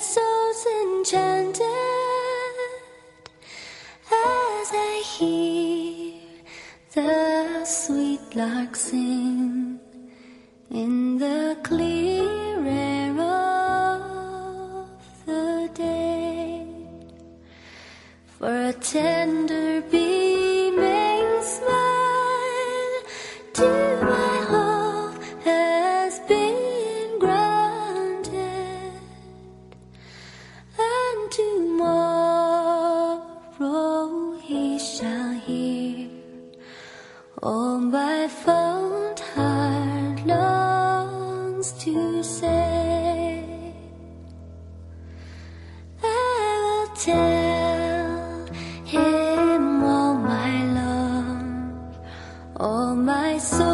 soul's enchanted as I hear the sweet lark sing in the clear air of the day for a tender beat. Tomorrow he shall hear all my fond heart longs to say. I will tell him all my love, all my soul's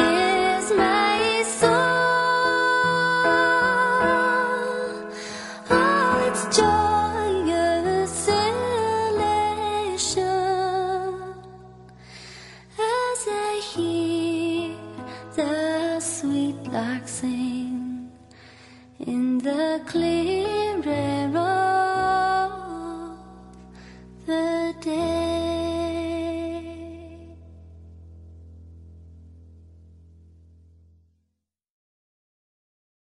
the sweet lark sing in the clear